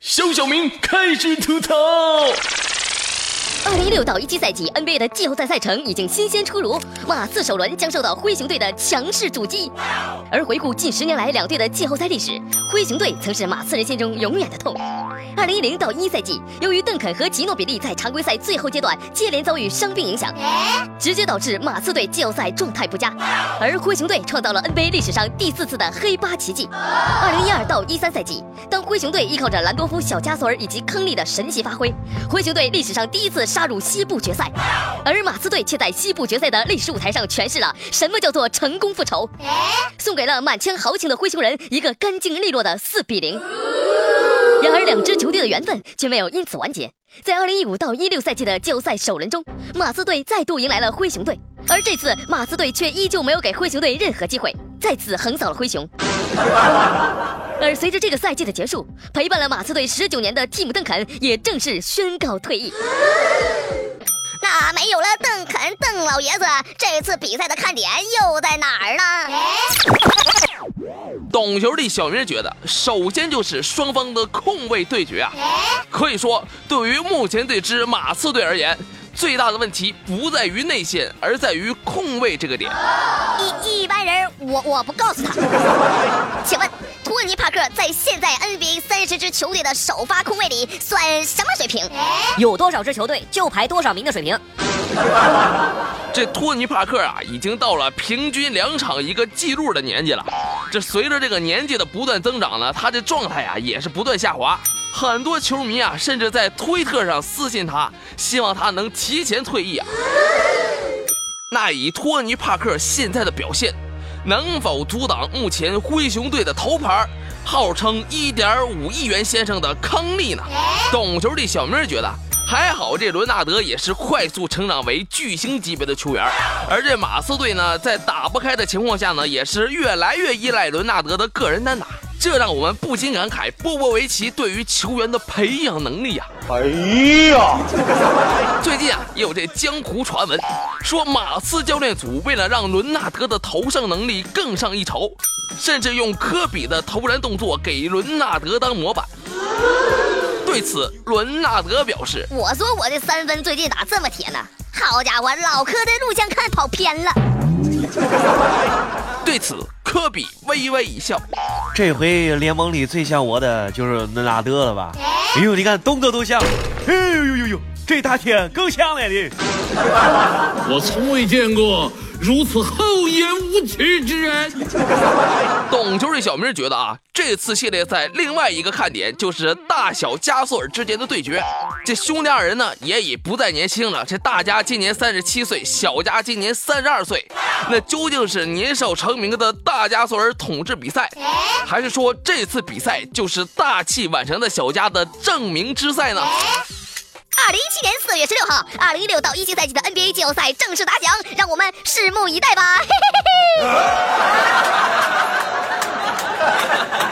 肖小明开始吐槽。二零一六到一七赛季 NBA 的季后赛赛程已经新鲜出炉，马刺首轮将受到灰熊队的强势阻击。而回顾近十年来两队的季后赛历史，灰熊队曾是马刺人心中永远的痛。二零一零到一赛季，由于邓肯和吉诺比利在常规赛最后阶段接连遭遇伤病影响，直接导致马刺队季后赛状态不佳。而灰熊队创造了 NBA 历史上第四次的黑八奇迹。二零一二到一三赛季，当灰熊队依靠着兰多夫、小加索尔以及康利的神奇发挥，灰熊队历史上第一次杀入西部决赛，而马刺队却在西部决赛的历史舞台上诠释了什么叫做成功复仇，送给了满腔豪情的灰熊人一个干净利落的四比零。然而，两支球队的缘分却没有因此完结。在2015到16赛季的季后赛首轮中，马刺队再度迎来了灰熊队，而这次马刺队却依旧没有给灰熊队任何机会，再次横扫了灰熊。而随着这个赛季的结束，陪伴了马刺队十九年的蒂姆·邓肯也正式宣告退役。那没有了邓肯邓老爷子，这次比赛的看点又在哪儿呢？懂球的小明觉得，首先就是双方的控卫对决啊。可以说，对于目前这支马刺队而言，最大的问题不在于内线，而在于控卫这个点。一一般人，我我不告诉他。十支球队的首发空位里算什么水平？有多少支球队就排多少名的水平。这托尼·帕克啊，已经到了平均两场一个记录的年纪了。这随着这个年纪的不断增长呢，他的状态啊也是不断下滑。很多球迷啊，甚至在推特上私信他，希望他能提前退役啊。那以托尼·帕克现在的表现，能否阻挡目前灰熊队的头牌，号称一点五亿元先生的康利呢？懂球的小明觉得。还好，这伦纳德也是快速成长为巨星级别的球员，而这马刺队呢，在打不开的情况下呢，也是越来越依赖伦纳德的个人单打，这让我们不禁感慨波波维奇对于球员的培养能力呀。哎呀，最近啊，也有这江湖传闻，说马刺教练组为了让伦纳德的投射能力更上一筹，甚至用科比的投篮动作给伦纳德当模板。对此，伦纳德表示：“我说我的三分最近咋这么铁呢？好家伙，老科的录像看跑偏了。”对此，科比微微一笑：“这回联盟里最像我的就是伦纳德了吧？哎呦，你看动作都像，哎呦呦呦呦，这大天更像了的。我从未见过。”如此厚颜无耻之人，懂球的小明觉得啊，这次系列赛另外一个看点就是大小加索尔之间的对决。这兄弟二人呢也已不再年轻了，这大家今年三十七岁，小家今年三十二岁。那究竟是年少成名的大加索尔统治比赛，还是说这次比赛就是大器晚成的小家的证明之赛呢？二零一七年四月十六号二零一六到一七赛季的 nba 季后赛正式打响让我们拭目以待吧嘿嘿嘿嘿。